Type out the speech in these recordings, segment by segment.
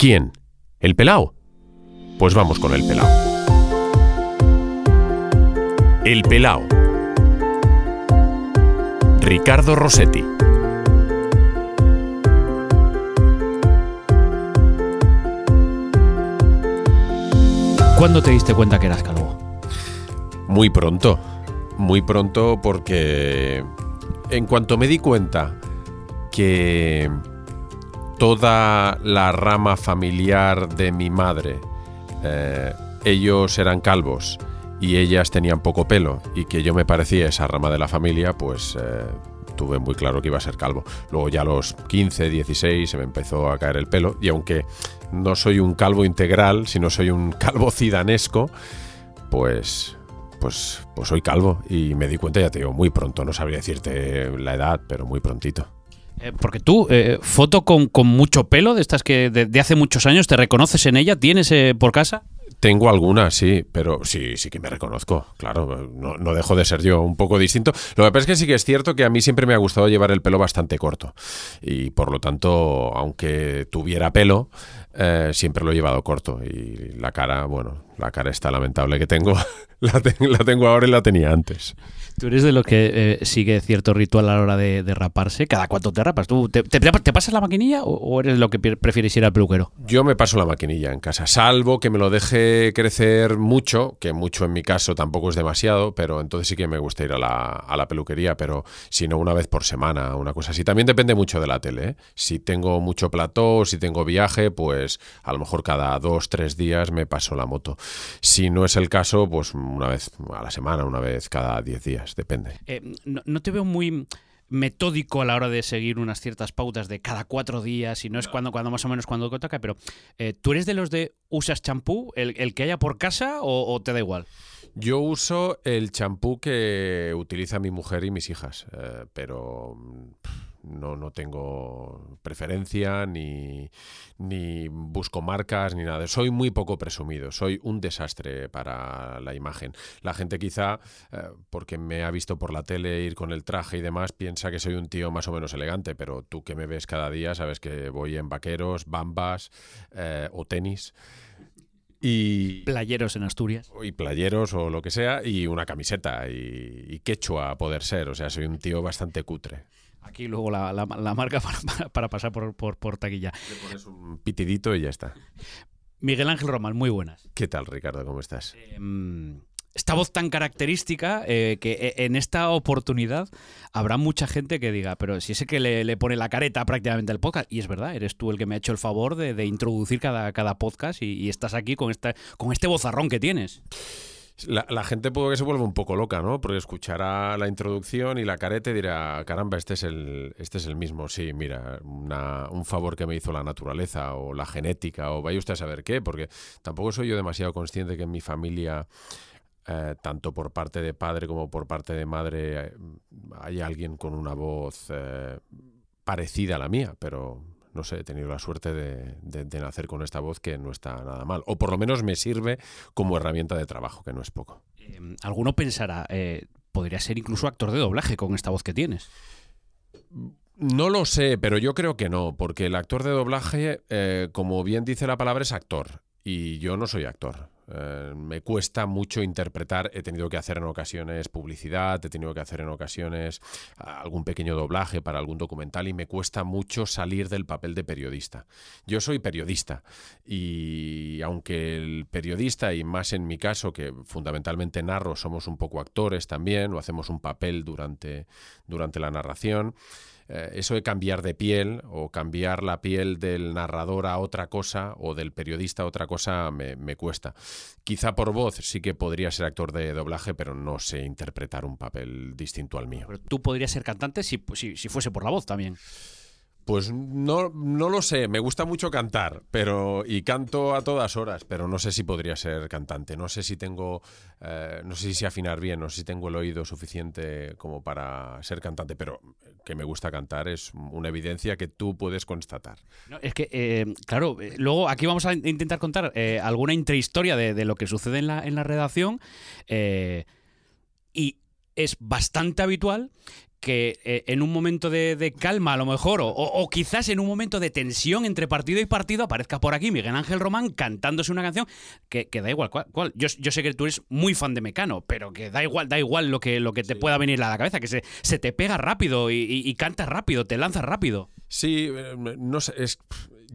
¿Quién? ¿El pelao? Pues vamos con el pelao. El pelao. Ricardo Rossetti. ¿Cuándo te diste cuenta que eras calvo? Muy pronto. Muy pronto porque en cuanto me di cuenta que toda la rama familiar de mi madre, eh, ellos eran calvos y ellas tenían poco pelo y que yo me parecía esa rama de la familia, pues eh, tuve muy claro que iba a ser calvo. Luego ya a los 15, 16 se me empezó a caer el pelo y aunque no soy un calvo integral, sino soy un calvo cidanesco, pues pues, pues soy calvo y me di cuenta, ya te digo, muy pronto, no sabría decirte la edad, pero muy prontito. Eh, porque tú, eh, foto con, con, mucho pelo, de estas que de, hace muchos años, ¿te reconoces en ella? ¿Tienes eh, por casa? Tengo algunas, sí, pero sí, sí que me reconozco, claro, no, no, dejo de ser yo un poco distinto. Lo que pasa es que sí que es cierto que a mí siempre me ha gustado llevar el pelo bastante corto y por lo tanto, aunque tuviera pelo, eh, siempre lo he llevado corto y la cara, bueno, la cara está lamentable que tengo, la, te la tengo ahora y la tenía antes. Tú eres de lo que eh, sigue cierto ritual a la hora de, de raparse. ¿Cada cuánto te rapas? ¿Tú te, te, te pasas la maquinilla o, o, eres lo que prefieres ir al peluquero? Yo me paso la maquinilla en casa, salvo que me lo deje crecer mucho, que mucho en mi caso tampoco es demasiado, pero entonces sí que me gusta ir a la, a la peluquería, pero si no una vez por semana, una cosa así. También depende mucho de la tele. ¿eh? Si tengo mucho plató, si tengo viaje, pues a lo mejor cada dos, tres días me paso la moto. Si no es el caso, pues una vez a la semana, una vez cada diez días depende. Eh, no, no, te veo muy metódico a la hora de seguir unas ciertas pautas de cada cuatro días y no es cuando, cuando más o menos cuando toca, pero eh, ¿tú eres de los de usas champú, el, el, que haya por casa o, o, te da igual? Yo uso el champú que utiliza mi mujer y mis hijas, eh, pero no, no tengo preferencia ni, ni busco marcas ni nada. Soy muy poco presumido, soy un desastre para la imagen. La gente quizá, eh, porque me ha visto por la tele ir con el traje y demás, piensa que soy un tío más o menos elegante, pero tú que me ves cada día sabes que voy en vaqueros, bambas eh, o tenis. Y, playeros en Asturias. Y playeros o lo que sea, y una camiseta, y, y quechua a poder ser. O sea, soy un tío bastante cutre. Aquí luego la, la, la marca para, para, para, pasar por, por, por taquilla. Le pones un pitidito y ya está. Miguel Ángel Román, muy buenas. ¿Qué tal, Ricardo? ¿Cómo estás? Eh, esta voz tan característica eh, que en esta oportunidad habrá mucha gente que diga, pero si ese que le, le, pone la careta prácticamente al podcast, y es verdad, eres tú el que me ha hecho el favor de, de introducir cada, cada podcast y, y, estás aquí con, esta, con este vozarrón que tienes. La, gente puede que se vuelva un poco loca, ¿no? Porque escuchará la introducción y la careta y dirá, caramba, este es el, este es el mismo. Sí, mira, una, un favor que me hizo la naturaleza o la genética o vaya usted a saber qué, porque tampoco soy yo demasiado consciente que en mi familia eh, tanto por parte de padre como por parte de madre, eh, hay alguien con una voz eh, parecida a la mía, pero no sé, he tenido la suerte de, de, de, nacer con esta voz que no está nada mal. O por lo menos me sirve como herramienta de trabajo, que no es poco. Eh, alguno pensará, eh, podría ser incluso actor de doblaje con esta voz que tienes. No lo sé, pero yo creo que no, porque el actor de doblaje, eh, como bien dice la palabra, es actor. Y yo no soy actor. Eh, me cuesta mucho interpretar. He tenido que hacer en ocasiones publicidad, he tenido que hacer en ocasiones algún pequeño doblaje para algún documental y me cuesta mucho salir del papel de periodista. Yo soy periodista y aunque el periodista, y más en mi caso, que fundamentalmente narro, somos un poco actores también o hacemos un papel durante, durante la narración, eh, eso de cambiar de piel o cambiar la piel del narrador a otra cosa o del periodista a otra cosa me, me, cuesta. Quizá por voz sí que podría ser actor de doblaje, pero no sé interpretar un papel distinto al mío. Pero tú podrías ser cantante si, si, si fuese por la voz también. Pues no, no lo sé, me gusta mucho cantar, pero y canto a todas horas, pero no sé si podría ser cantante, no sé si tengo, eh, no sé si afinar bien, no sé si tengo el oído suficiente como para ser cantante, pero que me gusta cantar es una evidencia que tú puedes constatar. No, es que, eh, claro, luego aquí vamos a intentar contar eh, alguna intrahistoria de, de, lo que sucede en la, en la redacción eh, y es bastante habitual que eh, en un momento de, calma, a lo mejor, o, quizás en un momento de tensión entre partido y partido, aparezca por aquí Miguel Ángel Román cantándose una canción que, da igual cuál. Yo, sé que tú eres muy fan de Mecano, pero que da igual, da igual lo que, lo que te pueda venir a la cabeza, que se, se te pega rápido y, y, cantas rápido, te lanzas rápido. Sí, eh, no sé, es,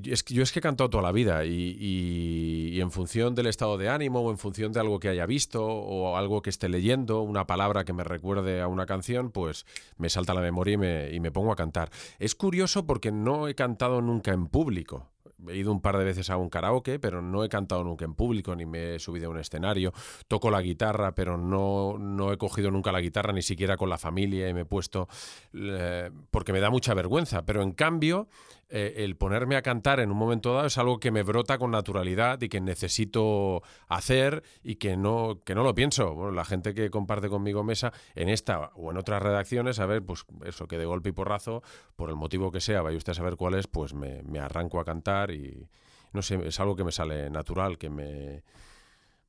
yo es que he cantado toda la vida y, en función del estado de ánimo o en función de algo que haya visto o algo que esté leyendo, una palabra que me recuerde a una canción, pues me salta la memoria y me, pongo a cantar. Es curioso porque no he cantado nunca en público he ido un par de veces a un karaoke, pero no he cantado nunca en público, ni me he subido a un escenario. Toco la guitarra, pero no, no he cogido nunca la guitarra, ni siquiera con la familia, y me he puesto eh, porque me da mucha vergüenza. Pero en cambio, eh, el ponerme a cantar en un momento dado es algo que me brota con naturalidad y que necesito hacer y que no, que no lo pienso. Bueno, la gente que comparte conmigo mesa, en esta o en otras redacciones, a ver, pues eso, que de golpe y porrazo, por el motivo que sea, vaya usted a saber cuál es, pues me, me arranco a cantar y no sé, es algo que me sale natural, que me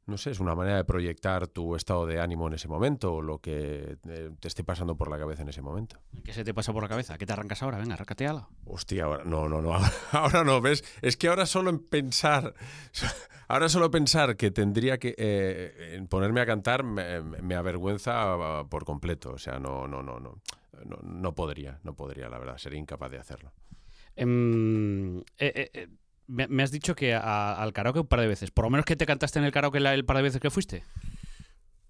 no sé, es una manera de proyectar tu estado de ánimo en ese momento o lo que eh, te esté pasando por la cabeza en ese momento. ¿Qué se te pasa por la cabeza? ¿Qué te arrancas ahora? Venga, ala. Hostia, ahora no, no, no, ahora no, ¿ves? Es que ahora solo en pensar, ahora solo pensar que tendría que eh, ponerme a cantar me, avergüenza por completo, o sea, no, no, no, no, no, no podría, no podría, la verdad, sería incapaz de hacerlo. Em, eh, me, has dicho que al karaoke un par de veces. Por lo menos que te cantaste en el karaoke el par de veces que fuiste.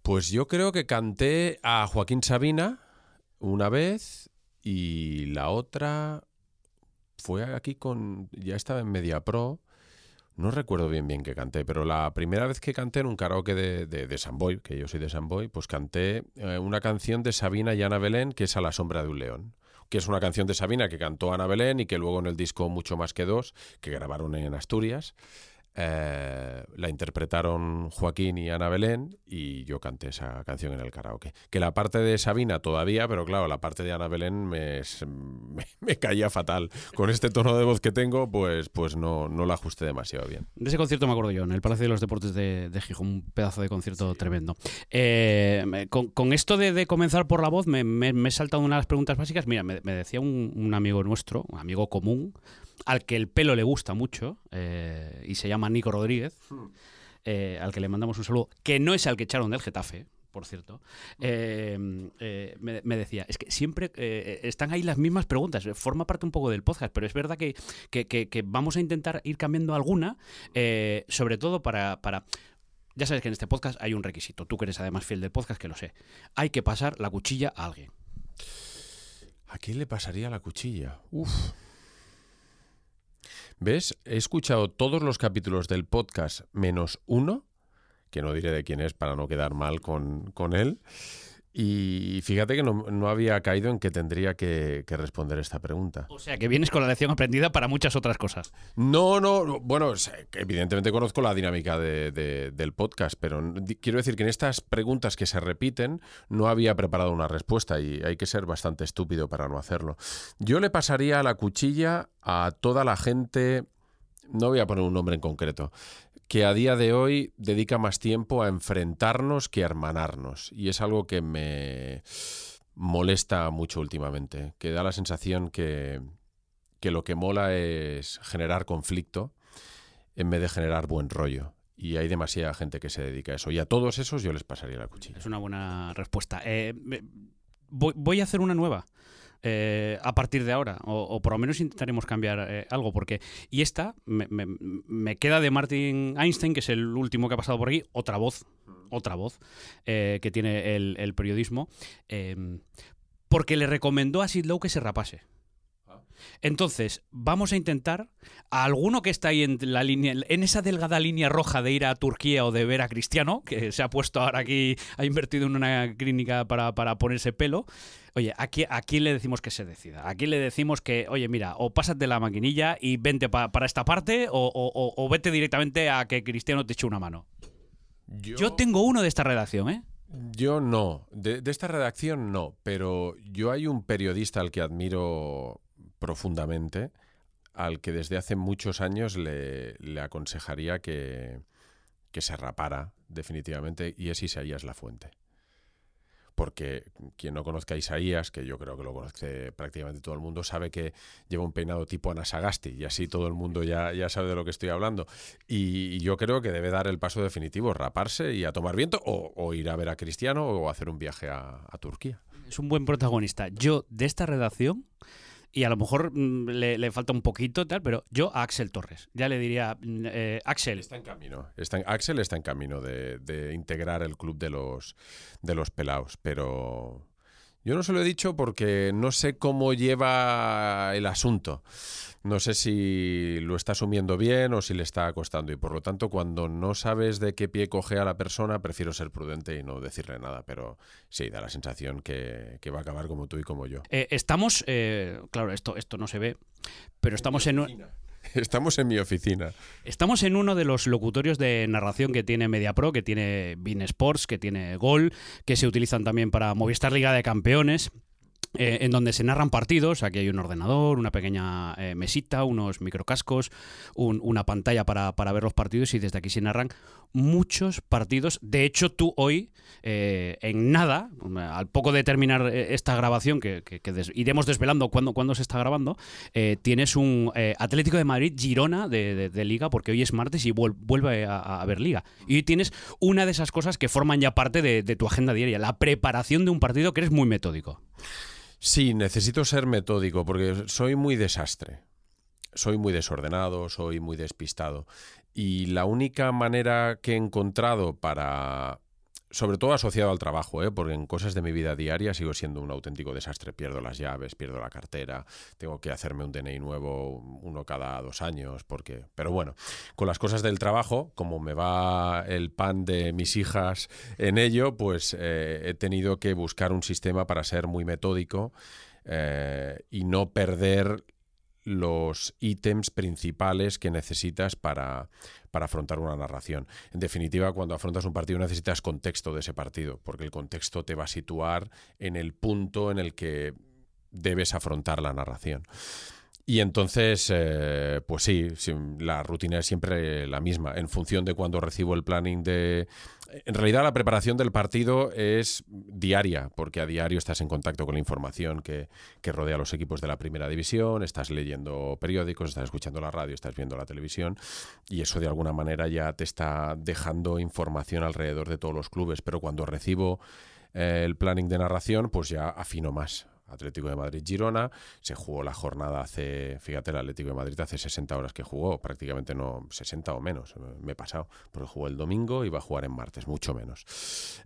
Pues yo creo que canté a Joaquín Sabina una vez y la otra fue aquí con. Ya estaba en Media Pro. No recuerdo bien bien que canté, pero la primera vez que canté en un karaoke de, de, de que yo soy de San Boy, pues canté eh, una canción de Sabina y Ana Belén que es A la sombra de un león que es una canción de Sabina que cantó Ana Belén y que luego en el disco Mucho más que dos, que grabaron en Asturias, eh, la interpretaron Joaquín y Ana Belén y yo canté esa canción en el karaoke. Que la parte de Sabina todavía, pero claro, la parte de Ana Belén me, me, caía fatal. Con este tono de voz que tengo, pues, pues no, no la ajusté demasiado bien. De ese concierto me acuerdo yo, en el Palacio de los Deportes de, Gijón, un pedazo de concierto tremendo. Eh, con, esto de, comenzar por la voz, me, he saltado una de las preguntas básicas. Mira, me, decía un, un amigo nuestro, un amigo común, al que el pelo le gusta mucho eh, y se llama Nico Rodríguez, eh, al que le mandamos un saludo, que no es al que echaron del Getafe, por cierto, eh, me, decía, es que siempre están ahí las mismas preguntas, forma parte un poco del podcast, pero es verdad que, vamos a intentar ir cambiando alguna, sobre todo para, para... Ya sabes que en este podcast hay un requisito, tú que eres además fiel del podcast, que lo sé, hay que pasar la cuchilla a alguien. ¿A quién le pasaría la cuchilla? Uf. ¿Ves? He escuchado todos los capítulos del podcast menos uno, que no diré de quién es para no quedar mal con, con él. Y fíjate que no, había caído en que tendría que, responder esta pregunta. O sea, que vienes con la lección aprendida para muchas otras cosas. No, no, bueno, evidentemente conozco la dinámica del podcast, pero quiero decir que en estas preguntas que se repiten no había preparado una respuesta y hay que ser bastante estúpido para no hacerlo. Yo le pasaría la cuchilla a toda la gente, no voy a poner un nombre en concreto, que a día de hoy dedica más tiempo a enfrentarnos que a hermanarnos. Y es algo que me molesta mucho últimamente, que da la sensación que, que lo que mola es generar conflicto en vez de generar buen rollo. Y hay demasiada gente que se dedica a eso. Y a todos esos yo les pasaría la cuchilla. Es una buena respuesta. Eh, voy a hacer una nueva. Eh, a partir de ahora, o, por lo menos intentaremos cambiar eh, algo, porque... Y esta me, queda de Martin Einstein, que es el último que ha pasado por aquí, otra voz, otra voz eh, que tiene el, periodismo, porque le recomendó a Sid Lowe que se rapase. Entonces, vamos a intentar a alguno que está ahí en la línea, en esa delgada línea roja de ir a Turquía o de ver a Cristiano, que se ha puesto ahora aquí, ha invertido en una clínica para, ponerse pelo. Oye, aquí, ¿a quién le decimos que se decida? ¿A quién le decimos que, oye, mira, o pásate la maquinilla y vente para esta parte, o, vete directamente a que Cristiano te eche una mano? Yo, tengo uno de esta redacción, ¿eh? Yo no, de, de, esta redacción no, pero yo hay un periodista al que admiro profundamente, al que desde hace muchos años le, aconsejaría que, que, se rapara definitivamente, y es Isaías La Fuente. porque quien no conozca a Isaías, que yo creo que lo conoce prácticamente todo el mundo, sabe que lleva un peinado tipo Anasagasti y así todo el mundo ya, ya sabe de lo que estoy hablando. Y, yo creo que debe dar el paso definitivo, raparse y a tomar viento o, ir a ver a Cristiano o hacer un viaje a, a Turquía. Es un buen protagonista. Yo, de esta redacción, y a lo mejor mm, le, falta un poquito, tal, pero yo a Axel Torres, ya le diría, mm, eh, Axel. Está en camino. Está Axel está en camino de, de, integrar el club de los, de los pelaos, pero yo no se lo he dicho porque no sé cómo lleva el asunto. No sé si lo está asumiendo bien o si le está costando. Y por lo tanto, cuando no sabes de qué pie coge a la persona, prefiero ser prudente y no decirle nada. Pero sí, da la sensación que, va a acabar como tú y como yo. Eh, estamos, eh, claro, esto, esto no se ve, pero estamos en... Estamos en mi oficina. Estamos en uno de los locutorios de narración que tiene MediaPro, que tiene Bean Sports, que tiene Gol, que se utilizan también para Movistar Liga de Campeones. Eh, en donde se narran partidos. Aquí hay un ordenador, una pequeña eh, mesita, unos microcascos, una pantalla para, ver los partidos y desde aquí se narran muchos partidos. De hecho, tú hoy, eh, en nada, al poco de terminar esta grabación, que, iremos desvelando cuándo, cuando se está grabando, tienes un Atlético de Madrid Girona de, Liga, porque hoy es martes y vuelve a, haber Liga. Y hoy tienes una de esas cosas que forman ya parte de tu agenda diaria, la preparación de un partido que eres muy metódico. Sí, necesito ser metódico porque soy muy desastre. Soy muy desordenado, soy muy despistado. Y la única manera que he encontrado para sobre todo asociado al trabajo, ¿eh? porque en cosas de mi vida diaria sigo siendo un auténtico desastre. Pierdo las llaves, pierdo la cartera, tengo que hacerme un DNI nuevo uno cada dos años, porque... Pero bueno, con las cosas del trabajo, como me va el pan de mis hijas en ello, pues eh, he tenido que buscar un sistema para ser muy metódico eh, y no perder los ítems principales que necesitas para, para afrontar una narración. En definitiva, cuando afrontas un partido necesitas contexto de ese partido, porque el contexto te va a situar en el punto en el que debes afrontar la narración. Y entonces, eh, pues sí, la rutina es siempre la misma. En función de cuando recibo el planning de... En realidad la preparación del partido es diaria, porque a diario estás en contacto con la información que, que rodea a los equipos de la primera división, estás leyendo periódicos, estás escuchando la radio, estás viendo la televisión, y eso de alguna manera ya te está dejando información alrededor de todos los clubes. Pero cuando recibo eh, el planning de narración, pues ya afino más Atlético de Madrid-Girona. Se jugó la jornada hace, fíjate, el Atlético de Madrid hace 60 horas que jugó, prácticamente no, 60 o menos, me he pasado, porque jugó el domingo y va a jugar en martes, mucho menos.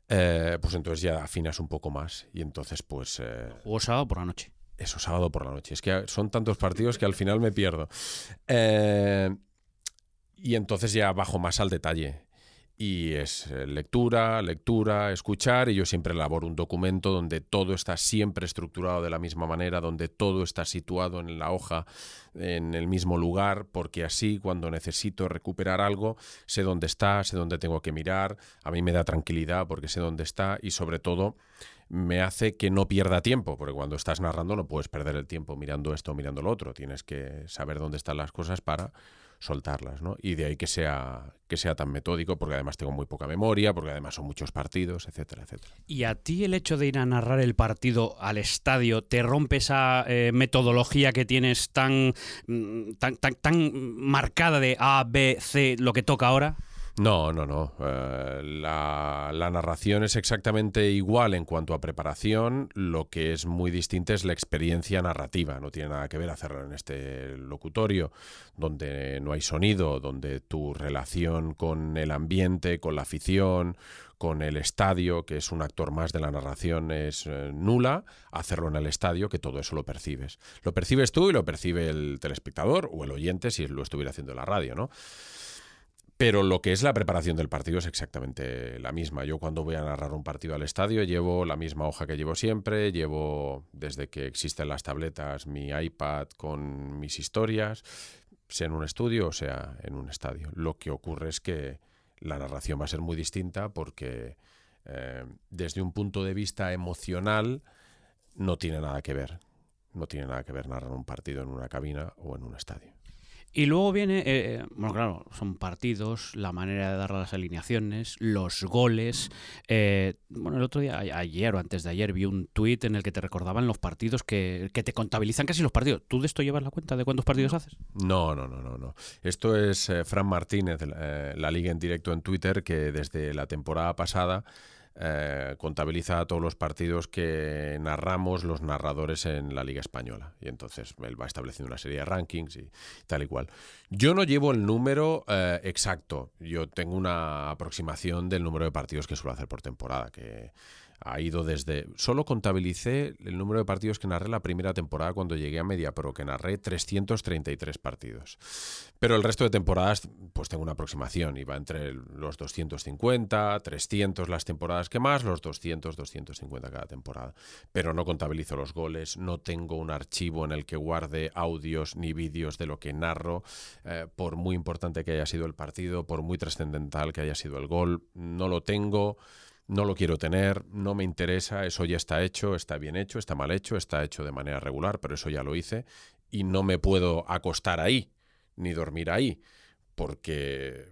Eh, pues entonces ya afinas un poco más y entonces pues... Eh, jugó sábado por la noche. Eso, sábado por la noche. Es que son tantos partidos que al final me pierdo. Eh, y entonces ya bajo más al detalle y es eh, lectura, lectura, escuchar, y yo siempre elaboro un documento donde todo está siempre estructurado de la misma manera, donde todo está situado en la hoja en el mismo lugar, porque así cuando necesito recuperar algo, sé dónde está, sé dónde tengo que mirar, a mí me da tranquilidad porque sé dónde está y sobre todo me hace que no pierda tiempo, porque cuando estás narrando no puedes perder el tiempo mirando esto o mirando lo otro, tienes que saber dónde están las cosas para soltarlas, ¿no? Y de ahí que sea, que sea tan metódico, porque además tengo muy poca memoria, porque además son muchos partidos, etcétera, etcétera. ¿Y a ti el hecho de ir a narrar el partido al estadio te rompe esa eh, metodología que tienes tan, mm, tan, tan, tan marcada de A, B, C, lo que toca ahora? No, no, no. Eh, la, narración es exactamente igual en cuanto a preparación. Lo que es muy distinto es la experiencia narrativa. No tiene nada que ver hacerlo en este locutorio, donde no hay sonido, donde tu relación con el ambiente, con la afición, con el estadio, que es un actor más de la narración, es eh, nula, hacerlo en el estadio, que todo eso lo percibes. Lo percibes tú y lo percibe el telespectador o el oyente si lo estuviera haciendo en la radio, ¿no? Pero lo que es la preparación del partido es exactamente la misma. Yo cuando voy a narrar un partido al estadio llevo la misma hoja que llevo siempre, llevo desde que existen las tabletas mi iPad con mis historias, sea en un estudio o sea en un estadio. Lo que ocurre es que la narración va a ser muy distinta porque eh, desde un punto de vista emocional no tiene nada que ver. No tiene nada que ver narrar un partido en una cabina o en un estadio. Y luego viene, eh, bueno, claro, son partidos, la manera de dar las alineaciones, los goles. Eh, bueno, el otro día, ayer o antes de ayer, vi un tuit en el que te recordaban los partidos que, que, te contabilizan casi los partidos. ¿Tú de esto llevas la cuenta de cuántos partidos haces? No, no, no, no. no. Esto es Fran Martínez, la Liga en directo en Twitter, que desde la temporada pasada eh, contabiliza todos los partidos que narramos los narradores en la Liga Española. Y entonces él va estableciendo una serie de rankings y tal y cual. Yo no llevo el número eh, exacto. Yo tengo una aproximación del número de partidos que suelo hacer por temporada, que ha ido desde... Solo contabilicé el número de partidos que narré la primera temporada cuando llegué a Media Pro, que narré 333 partidos. Pero el resto de temporadas, pues tengo una aproximación. Iba entre los 250, 300 las temporadas que más, los 200, 250 cada temporada. Pero no contabilizo los goles, no tengo un archivo en el que guarde audios ni vídeos de lo que narro, eh, por muy importante que haya sido el partido, por muy trascendental que haya sido el gol, no lo tengo no lo quiero tener, no me interesa, eso ya está hecho, está bien hecho, está mal hecho, está hecho de manera regular, pero eso ya lo hice y no me puedo acostar ahí ni dormir ahí, porque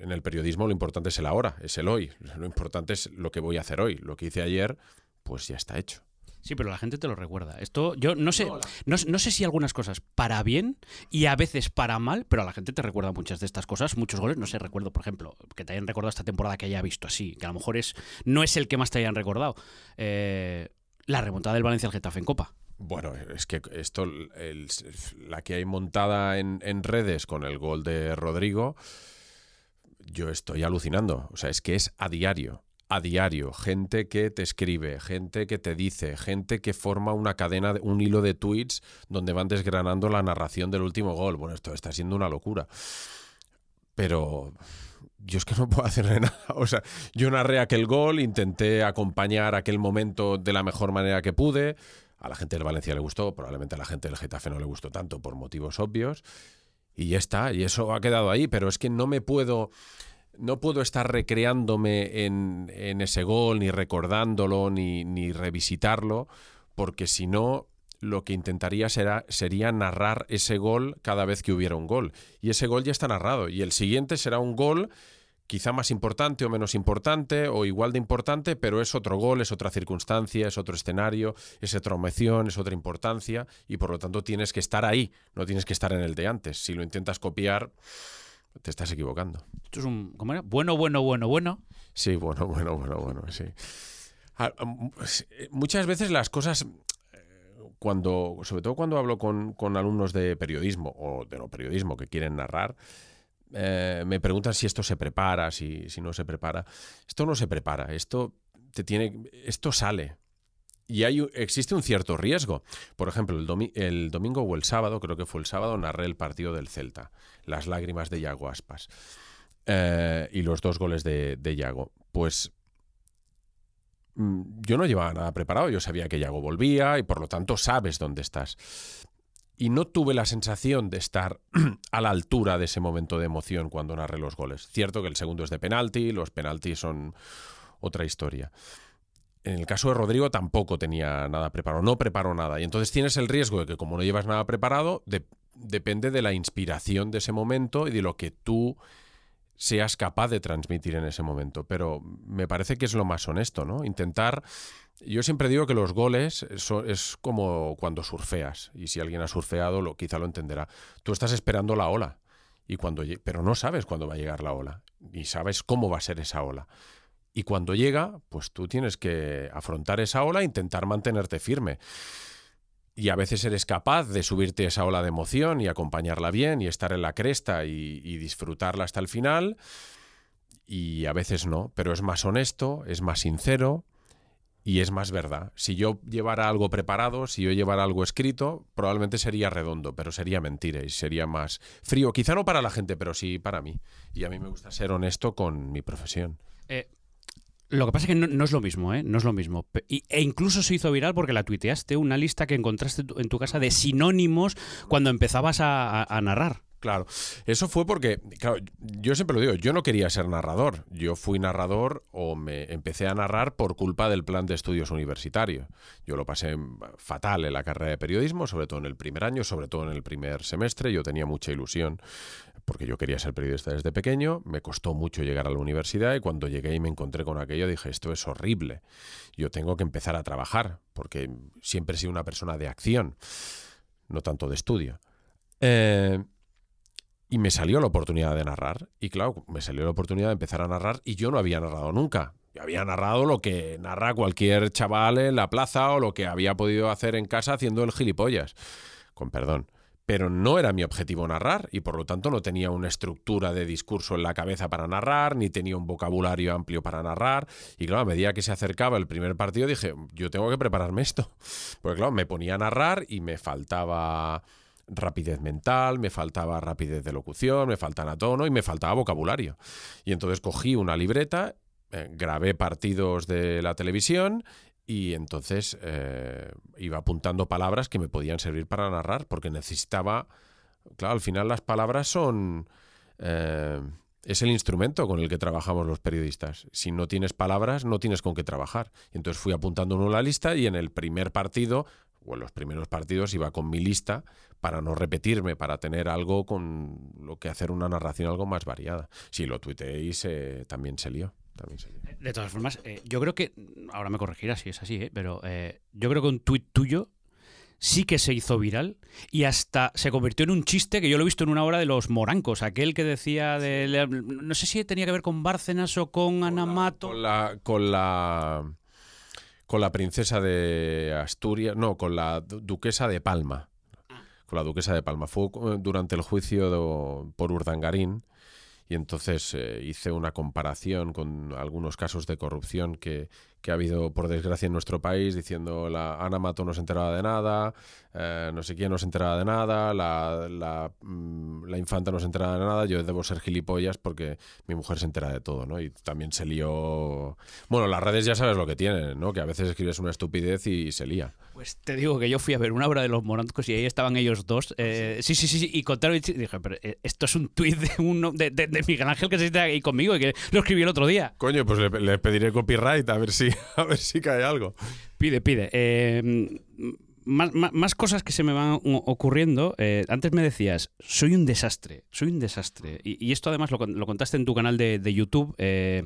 en el periodismo lo importante es el ahora, es el hoy, lo importante es lo que voy a hacer hoy, lo que hice ayer, pues ya está hecho. Sí, pero la gente te lo recuerda. Esto, yo no sé, no, sé si algunas cosas para bien y a veces para mal, pero a la gente te recuerda muchas de estas cosas, muchos goles. No sé, recuerdo, por ejemplo, que te hayan recordado esta temporada que haya visto así, que a lo mejor es, no es el que más te hayan recordado. Eh, la remontada del Valencia al Getafe en Copa. Bueno, es que esto, la que hay montada en, en redes con el gol de Rodrigo, yo estoy alucinando. O sea, es que es a diario a diario, gente que te escribe, gente que te dice, gente que forma una cadena, un hilo de tweets donde van desgranando la narración del último gol. Bueno, esto está siendo una locura. Pero yo es que no puedo hacerle nada. O sea, yo narré aquel gol, intenté acompañar aquel momento de la mejor manera que pude. A la gente del Valencia le gustó, probablemente a la gente del Getafe no le gustó tanto por motivos obvios. Y ya está, y eso ha quedado ahí, pero es que no me puedo no puedo estar recreándome en, ese gol, ni recordándolo, ni, revisitarlo, porque si no, lo que intentaría será, sería narrar ese gol cada vez que hubiera un gol. Y ese gol ya está narrado. Y el siguiente será un gol quizá más importante o menos importante, o igual de importante, pero es otro gol, es otra circunstancia, es otro escenario, es otra emoción, es otra importancia, y por lo tanto tienes que estar ahí, no tienes que estar en el de antes. Si lo intentas copiar te estás equivocando. Esto es un. ¿Cómo era? Bueno, bueno, bueno, bueno. Sí, bueno, bueno, bueno, bueno, sí. Ah, eh, muchas veces las cosas. Eh, cuando, sobre todo cuando hablo con, alumnos de periodismo o de no periodismo que quieren narrar, eh, me preguntan si esto se prepara, si, si no se prepara. Esto no se prepara, esto te tiene, esto sale y hay, existe un cierto riesgo. Por ejemplo, el, domingo o el sábado, creo que fue el sábado, narré el partido del Celta, las lágrimas de Yago Aspas eh, y los dos goles de, de Yago. Pues mm, yo no llevaba nada preparado, yo sabía que Yago volvía y por lo tanto sabes dónde estás. Y no tuve la sensación de estar a la altura de ese momento de emoción cuando narré los goles. Cierto que el segundo es de penalti, los penaltis son otra historia. En el caso de Rodrigo tampoco tenía nada preparado, no preparó nada. Y entonces tienes el riesgo de que como no llevas nada preparado, depende de la inspiración de ese momento y de lo que tú seas capaz de transmitir en ese momento. Pero me parece que es lo más honesto, ¿no? Intentar... Yo siempre digo que los goles es como cuando surfeas. Y si alguien ha surfeado, lo, quizá lo entenderá. Tú estás esperando la ola. Y cuando, pero no sabes cuándo va a llegar la ola. Ni sabes cómo va a ser esa ola. Y cuando llega, pues tú tienes que afrontar esa ola e intentar mantenerte firme. Y a veces eres capaz de subirte esa ola de emoción y acompañarla bien y estar en la cresta y, disfrutarla hasta el final. Y a veces no, pero es más honesto, es más sincero y es más verdad. Si yo llevara algo preparado, si yo llevara algo escrito, probablemente sería redondo, pero sería mentira y sería más frío. Quizá no para la gente, pero sí para mí. Y a mí me gusta ser honesto con mi profesión. Eh, lo que pasa es que no, es lo mismo, ¿eh? No es lo mismo. e incluso se hizo viral porque la tuiteaste una lista que encontraste en tu casa de sinónimos cuando empezabas a, narrar. Claro, eso fue porque, claro, yo siempre lo digo, yo no quería ser narrador. Yo fui narrador o me empecé a narrar por culpa del plan de estudios universitario. Yo lo pasé fatal en la carrera de periodismo, sobre todo en el primer año, sobre todo en el primer semestre. Yo tenía mucha ilusión porque yo quería ser periodista desde pequeño. Me costó mucho llegar a la universidad y cuando llegué y me encontré con aquello dije, esto es horrible. Yo tengo que empezar a trabajar porque siempre he sido una persona de acción, no tanto de estudio. Eh, y me salió la oportunidad de narrar. Y claro, me salió la oportunidad de empezar a narrar y yo no había narrado nunca. Yo había narrado lo que narra cualquier chaval en la plaza o lo que había podido hacer en casa haciendo el gilipollas. Con perdón. Pero no era mi objetivo narrar y por lo tanto no tenía una estructura de discurso en la cabeza para narrar, ni tenía un vocabulario amplio para narrar. Y claro, a medida que se acercaba el primer partido dije, yo tengo que prepararme esto. Porque claro, me ponía a narrar y me faltaba rapidez mental, me faltaba rapidez de locución, me faltaba tono y me faltaba vocabulario. Y entonces cogí una libreta, eh, grabé partidos de la televisión y entonces eh, iba apuntando palabras que me podían servir para narrar, porque necesitaba, claro, al final las palabras son... Eh, es el instrumento con el que trabajamos los periodistas. Si no tienes palabras, no tienes con qué trabajar. Entonces fui apuntando en una lista y en el primer partido o en los primeros partidos iba con mi lista para no repetirme, para tener algo con lo que hacer una narración algo más variada. Si lo tuiteéis, eh, también se lió. De todas formas, eh, yo creo que, ahora me corregirás si es así, eh, pero yo creo que un tuit tuyo sí que se hizo viral y hasta se convirtió en un chiste que yo lo he visto en una hora de los morancos, aquel que decía de... No sé si tenía que ver con Bárcenas o con, Anamato. con la... Con la con la princesa de Asturias, no, con la duquesa de Palma. Con la duquesa de Palma. Fue durante el juicio por Urdangarín y entonces eh, hice una comparación con algunos casos de corrupción que, que ha habido, por desgracia, en nuestro país, diciendo la Ana Mato no se enteraba de nada, eh, no sé quién no se enteraba de nada, la, la, mm, la, infanta no se enteraba de nada, yo debo ser gilipollas porque mi mujer se entera de todo, ¿no? Y también se lió... Bueno, las redes ya sabes lo que tienen, ¿no? Que a veces escribes una estupidez y se lía. Pues te digo que yo fui a ver una obra de los morancos y ahí estaban ellos dos. Eh, sí, sí, sí, sí, y contaron y dije, pero eh, esto es un tuit de, uno, de, de, Miguel Ángel que se está ahí conmigo y que lo escribí el otro día. Coño, pues le, le pediré copyright a ver si a ver si cae algo. Pide, pide. Eh, más, cosas que se me van ocurriendo. Eh, antes me decías, soy un desastre, soy un desastre. Y, esto además lo, contaste en tu canal de, YouTube. Eh,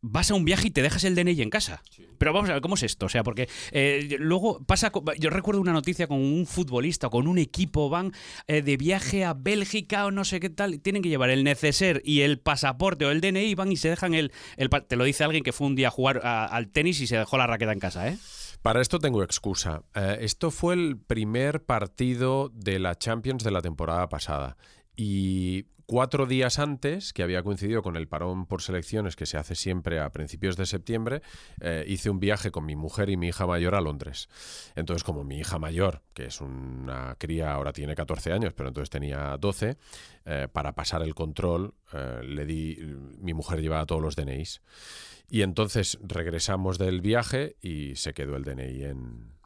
vas a un viaje y te dejas el DNI en casa. Pero vamos a ver, ¿cómo es esto? O sea, porque eh, luego pasa. Yo recuerdo una noticia con un futbolista, con un equipo, van eh, de viaje a Bélgica o no sé qué tal, tienen que llevar el neceser y el pasaporte o el DNI, van y se dejan el. te lo dice alguien que fue un día a jugar al tenis y se dejó la raqueta en casa, ¿eh? Para esto tengo excusa. Eh, esto fue el primer partido de la Champions de la temporada pasada. Y cuatro días antes, que había coincidido con el parón por selecciones que se hace siempre a principios de septiembre, eh, hice un viaje con mi mujer y mi hija mayor a Londres. Entonces, como mi hija mayor, que es una cría, ahora tiene 14 años, pero entonces tenía 12, eh, para pasar el control, eh, le di, mi mujer llevaba todos los DNIs. Y entonces regresamos del viaje y se quedó el DNI en,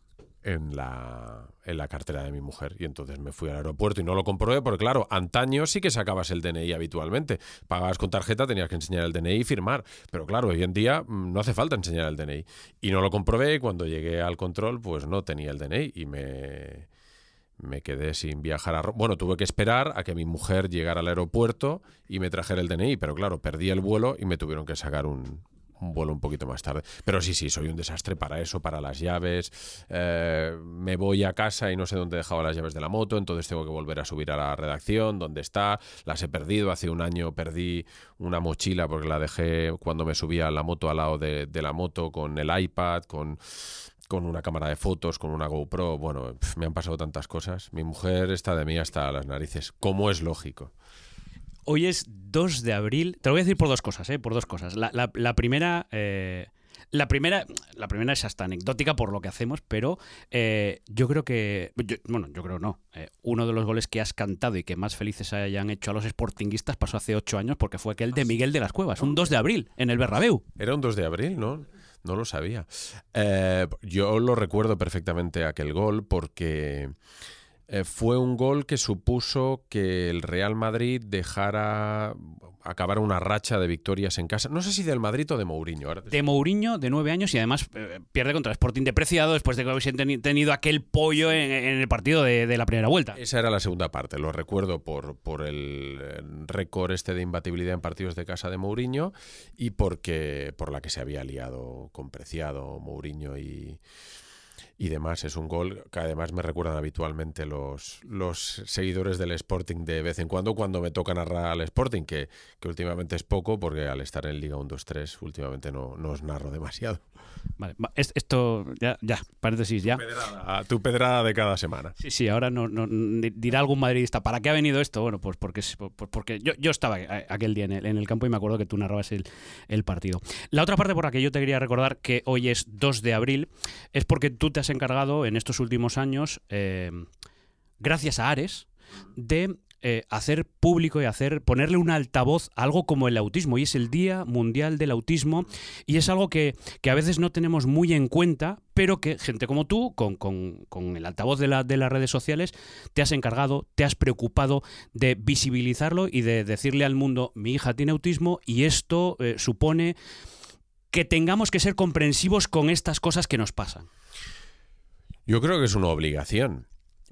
en la, en la cartera de mi mujer. Y entonces me fui al aeropuerto y no lo comprobé porque, claro, antaño sí que sacabas el DNI habitualmente. Pagabas con tarjeta, tenías que enseñar el DNI y firmar. Pero claro, hoy en día mm, no hace falta enseñar el DNI. Y no lo comprobé y cuando llegué al control, pues no tenía el DNI y me, me quedé sin viajar a Bueno, tuve que esperar a que mi mujer llegara al aeropuerto y me trajera el DNI, pero claro, perdí el vuelo y me tuvieron que sacar un vuelo un poquito más tarde. Pero sí, sí, soy un desastre para eso, para las llaves. Eh, me voy a casa y no sé dónde he dejado las llaves de la moto, entonces tengo que volver a subir a la redacción, dónde está. Las he perdido. Hace un año perdí una mochila porque la dejé cuando me subía a la moto al lado de, la moto con el iPad, con con una cámara de fotos, con una GoPro. Bueno, me han pasado tantas cosas. Mi mujer está de mí hasta las narices, como es lógico. Hoy es 2 de abril. Te lo voy a decir por dos cosas, ¿eh? Por dos cosas. La, primera. Eh, la primera, la primera es hasta anecdótica por lo que hacemos, pero eh, yo creo que, bueno, yo creo no, eh, uno de los goles que has cantado y que más felices hayan hecho a los sportinguistas pasó hace ocho años porque fue aquel de ah, Miguel de las Cuevas, un 2 de abril en el Berrabeu. Era un 2 de abril, ¿no? No lo sabía. yo lo recuerdo perfectamente aquel gol porque eh, fue un gol que supuso que el Real Madrid dejara acabar una racha de victorias en casa. No sé si del Madrid o de Mourinho. Ahora De Mourinho, de nueve años, y además eh, pierde contra el Sporting depreciado después de que hubiesen teni- tenido aquel pollo en, en el partido de, de la primera vuelta. Esa era la segunda parte, lo recuerdo por, por el eh, récord este de imbatibilidad en partidos de casa de Mourinho y porque por la que se había liado con Preciado, Mourinho y, y demás. Es un gol que además me recuerdan habitualmente los, los seguidores del Sporting de vez en cuando cuando me toca narrar al Sporting, que, que últimamente es poco porque al estar en Liga 1-2-3 últimamente no, no os narro demasiado. Vale, va, es- esto, ya, ya, paréntesis, ya. Tu pedrada de cada semana. Sí, sí, ahora no, no- di- dirá algún madridista, ¿para qué ha venido esto? Bueno, pues porque, porque yo, yo estaba aquel día en el, en el campo y me acuerdo que tú narrabas el, el partido. La otra parte por la que yo te quería recordar que hoy es 2 de abril es porque tú te has encargado en estos últimos años, eh, gracias a Ares, de eh, hacer público y hacer ponerle un altavoz a algo como el autismo y es el Día Mundial del Autismo y es algo que, que a veces no tenemos muy en cuenta pero que gente como tú con, con- con el altavoz de, la- de las redes sociales te has encargado, te has preocupado de visibilizarlo y de decirle al mundo mi hija tiene autismo y esto eh, supone que tengamos que ser comprensivos con estas cosas que nos pasan. Yo creo que es una obligación,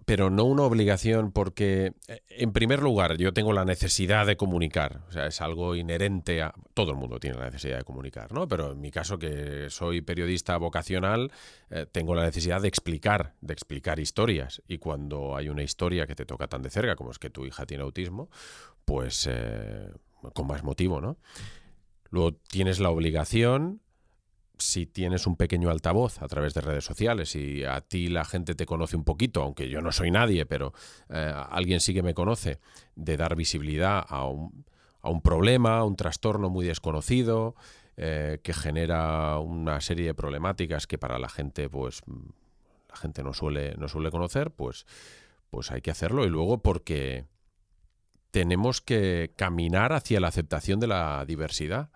pero no una obligación porque, eh, en primer lugar, yo tengo la necesidad de comunicar. O sea, es algo inherente a... Todo el mundo tiene la necesidad de comunicar, ¿no? Pero en mi caso, que soy periodista vocacional, eh, tengo la necesidad de explicar, de explicar historias. Y cuando hay una historia que te toca tan de cerca, como es que tu hija tiene autismo, pues eh, con más motivo, ¿no? Luego tienes la obligación si tienes un pequeño altavoz a través de redes sociales y a ti la gente te conoce un poquito, aunque yo no soy nadie, pero eh, alguien sí que me conoce, de dar visibilidad a un, a un problema, a un trastorno muy desconocido, eh, que genera una serie de problemáticas que para la gente, pues, la gente no suele, no suele conocer, pues, pues hay que hacerlo. Y luego porque tenemos que caminar hacia la aceptación de la diversidad.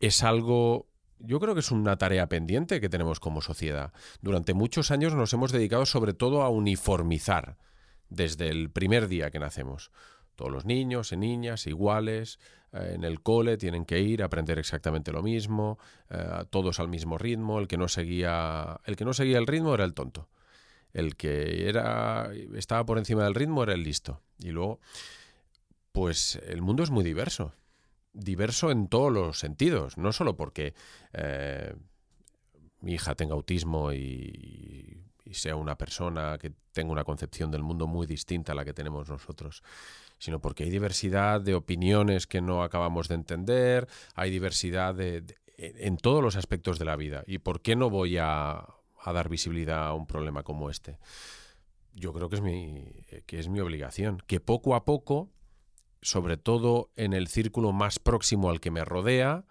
Es algo yo creo que es una tarea pendiente que tenemos como sociedad. Durante muchos años nos hemos dedicado sobre todo a uniformizar desde el primer día que nacemos. Todos los niños y niñas iguales, eh, en el cole tienen que ir a aprender exactamente lo mismo, eh, todos al mismo ritmo, el que no seguía el que no seguía el ritmo era el tonto. El que era estaba por encima del ritmo era el listo. Y luego pues el mundo es muy diverso diverso en todos los sentidos, no solo porque eh, mi hija tenga autismo y, sea una persona que tenga una concepción del mundo muy distinta a la que tenemos nosotros, sino porque hay diversidad de opiniones que no acabamos de entender, hay diversidad de, en todos los aspectos de la vida. ¿Y por qué no voy a, a dar visibilidad a un problema como este? Yo creo que es mi, que es mi obligación, que poco a poco sobre todo en el círculo más próximo al que me rodea,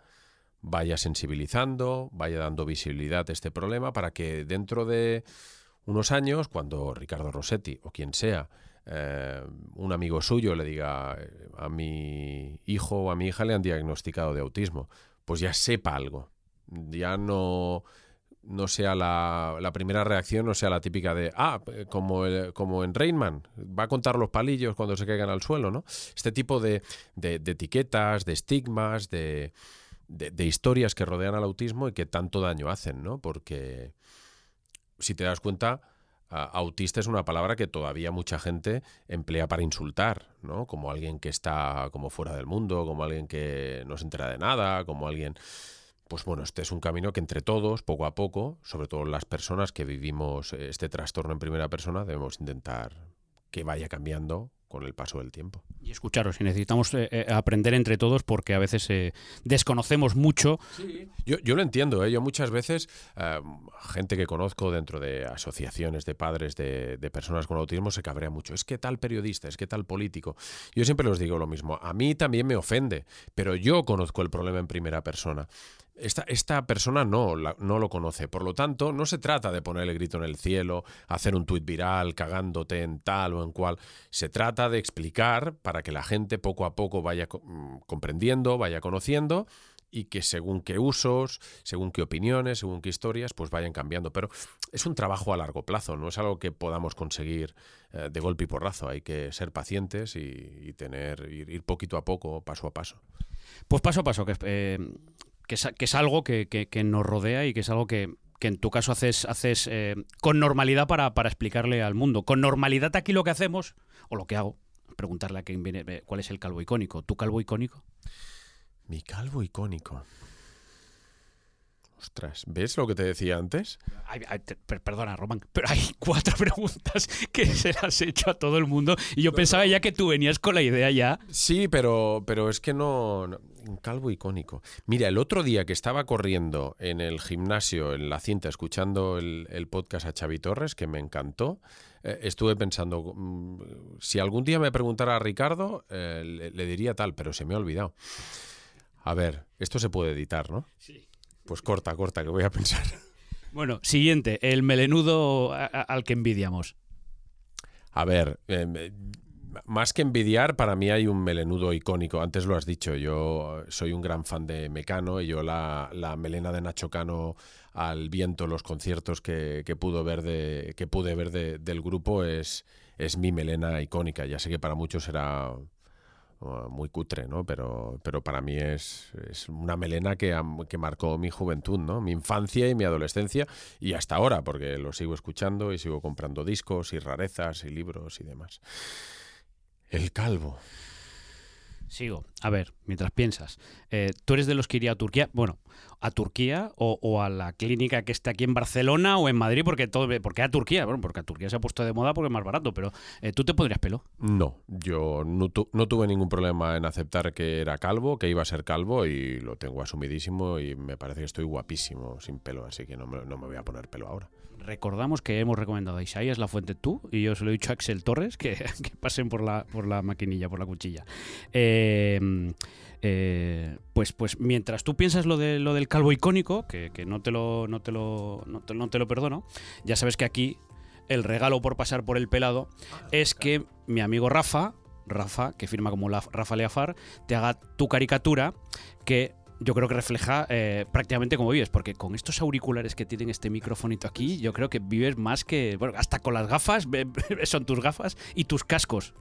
vaya sensibilizando, vaya dando visibilidad a este problema para que dentro de unos años, cuando Ricardo Rossetti o quien sea, eh, un amigo suyo le diga a mi hijo o a mi hija le han diagnosticado de autismo, pues ya sepa algo, ya no no sea la, la, primera reacción, no sea la típica de, ah, como, el, como en Rainman, va a contar los palillos cuando se caigan al suelo, ¿no? Este tipo de, de, de etiquetas, de estigmas, de, de, historias que rodean al autismo y que tanto daño hacen, ¿no? Porque, si te das cuenta, autista es una palabra que todavía mucha gente emplea para insultar, ¿no? Como alguien que está como fuera del mundo, como alguien que no se entera de nada, como alguien pues bueno, este es un camino que entre todos, poco a poco, sobre todo las personas que vivimos este trastorno en primera persona, debemos intentar que vaya cambiando con el paso del tiempo. Y escucharos, y necesitamos eh, aprender entre todos porque a veces eh, desconocemos mucho. Sí. Yo, yo, lo entiendo, ¿eh? yo muchas veces, eh, gente que conozco dentro de asociaciones de padres de, de, personas con autismo se cabrea mucho. Es que tal periodista, es que tal político. Yo siempre les digo lo mismo, a mí también me ofende, pero yo conozco el problema en primera persona. Esta, esta, persona no, no lo conoce. Por lo tanto, no se trata de poner el grito en el cielo, hacer un tuit viral cagándote en tal o en cual. Se trata de explicar para que la gente poco a poco vaya comprendiendo, vaya conociendo y que según qué usos, según qué opiniones, según qué historias, pues vayan cambiando. Pero es un trabajo a largo plazo, no es algo que podamos conseguir eh, de golpe y porrazo. Hay que ser pacientes y, tener, ir, poquito a poco, paso a paso. Pues paso a paso, que, eh, que, es, algo que, que, nos rodea y que es algo que, en tu caso haces, haces eh, con normalidad para, para explicarle al mundo. Con normalidad aquí lo que hacemos, o lo que hago, preguntarle a quien viene cuál es el calvo icónico. ¿Tu calvo icónico? Mi calvo icónico. Ostras, ¿ves lo que te decía antes? perdona, Román, pero hay cuatro preguntas que se las he hecho a todo el mundo y yo pensaba ya que tú venías con la idea ya. Sí, pero, pero es que no, Un calvo icónico. Mira, el otro día que estaba corriendo en el gimnasio, en la cinta, escuchando el, podcast a Xavi Torres, que me encantó, eh, estuve pensando, mm, si algún día me preguntara a Ricardo, eh, le diría tal, pero se me ha olvidado. A ver, esto se puede editar, ¿no? Sí. Pues corta, corta, que voy a pensar. Bueno, siguiente, el melenudo al que envidiamos. A ver, em, más que envidiar, para mí hay un melenudo icónico. Antes lo has dicho, yo soy un gran fan de Mecano y yo la, melena de Nacho Cano al viento, los conciertos que, pudo ver de, que pude ver del grupo es, es mi melena icónica. Ya sé que para muchos será muy cutre, ¿no? Pero, pero para mí es, una melena que, que, marcó mi juventud, ¿no? Mi infancia y mi adolescencia y hasta ahora, porque lo sigo escuchando y sigo comprando discos y rarezas y libros y demás. El calvo. Sigo. A ver, mientras piensas, eh, ¿tú eres de los que iría a Turquía? Bueno, a Turquía o, a la clínica que está aquí en Barcelona o en Madrid, porque todo, porque a Turquía, bueno, porque a Turquía se ha puesto de moda porque es más barato, pero eh, ¿tú te pondrías pelo? No, yo no, tuve ningún problema en aceptar que era calvo, que iba a ser calvo y lo tengo asumidísimo y me parece que estoy guapísimo sin pelo, así que no me voy a poner pelo ahora recordamos que hemos recomendado a Isaías La Fuente tú y yo se lo he dicho a Axel Torres que, pasen por la, por la maquinilla, por la cuchilla. Em, eh, pues, pues mientras tú piensas lo, de, lo del calvo icónico, que, no, te lo, no, te lo, no, te, lo perdono, ya sabes que aquí el regalo por pasar por el pelado es que mi amigo Rafa, Rafa, que firma como la, Rafa Leafar, te haga tu caricatura que yo creo que refleja eh, prácticamente cómo vives, porque con estos auriculares que tienen este microfonito aquí, yo creo que vives más que, bueno, hasta con las gafas, son tus gafas y tus cascos.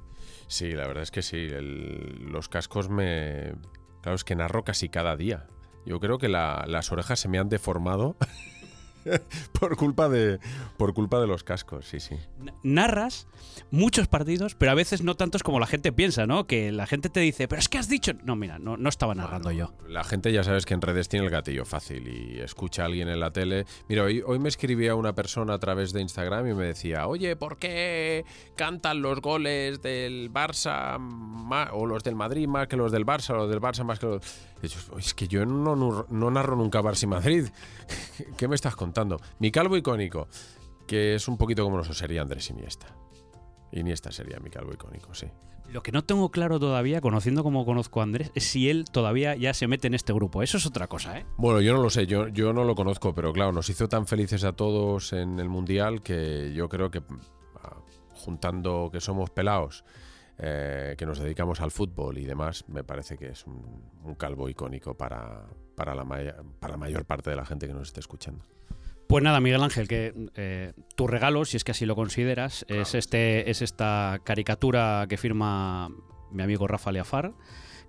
Sí, la verdad es que sí, los cascos me... Claro, es que narro casi cada día. Yo creo que las orejas se me han deformado por, culpa de, por culpa de los cascos, sí, sí. Narras muchos partidos, pero a veces no tantos como la gente piensa, ¿no? Que la gente te dice, pero es que has dicho... No, mira, no, no estaba narrando yo. La gente ya sabes que en redes tiene el gatillo fácil y escucha a alguien en la tele. Mira, hoy, hoy me escribía una persona a través de Instagram y me decía, oye, ¿por qué cantan los goles del Barça o los del Madrid más que los del Barça o los del Barça más que los... Es que yo no, no, narro nunca Barça y Madrid. ¿Qué me estás contando? Mi calvo icónico, que es un poquito como nos sería Andrés Iniesta. Iniesta sería mi calvo icónico, sí. Lo que no tengo claro todavía, conociendo como conozco a Andrés, es si él todavía ya se mete en este grupo. Eso es otra cosa, ¿eh? Bueno, yo no lo sé, yo, yo no lo conozco, pero claro, nos hizo tan felices a todos en el Mundial que yo creo que ah, juntando que somos pelados eh, que nos dedicamos al fútbol y demás, me parece que es un, calvo icónico para, para, la para la mayor parte de la gente que nos esté escuchando. Pues nada, Miguel Ángel, que eh, tu regalo, si es que así lo consideras, es, este, es esta caricatura que firma mi amigo Rafa Leafar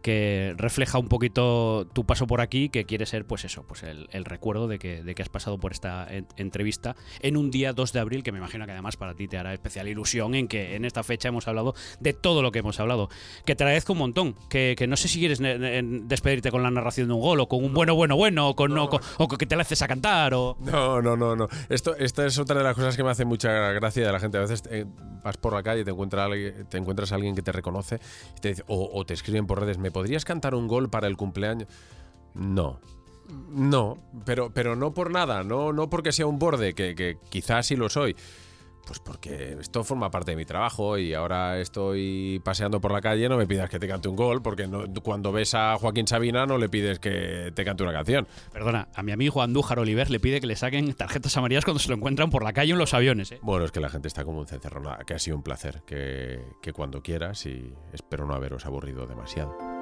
que refleja un poquito tu paso por aquí, que quiere ser, pues eso, pues el, recuerdo de que, de que, has pasado por esta entrevista en un día 2 de abril, que me imagino que además para ti te hará especial ilusión en que en esta fecha hemos hablado de todo lo que hemos hablado. Que te agradezco un montón, que, no sé si quieres despedirte con la narración de un gol, o con un bueno, bueno, bueno, o, con, o, que te la haces a cantar, o... No, no, no, no. Esto, esta es otra de las cosas que me hace mucha gracia de la gente. A veces eh, vas por la calle y te, encuentras, te encuentras a alguien que te reconoce y te dice, o, te escriben por redes, me podrías cantar un gol para el cumpleaños? No. No, pero, pero no por nada, no, no porque sea un borde, que, que quizás sí lo soy. Pues porque esto forma parte de mi trabajo y ahora estoy paseando por la calle, no me pidas que te cante un gol, porque cuando ves a Joaquín Sabina no le pides que te cante una canción. Perdona, a mi amigo Andújar Oliver le pide que le saquen tarjetas amarillas cuando se lo encuentran por la calle en los aviones. ¿eh? Bueno, es que la gente está como un cencerrona, que ha sido un placer, que, que cuando quieras y espero no haberos aburrido demasiado.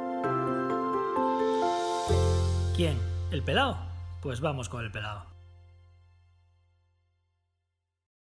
¿Quién? ¿El pelao? Pues vamos con el pelao.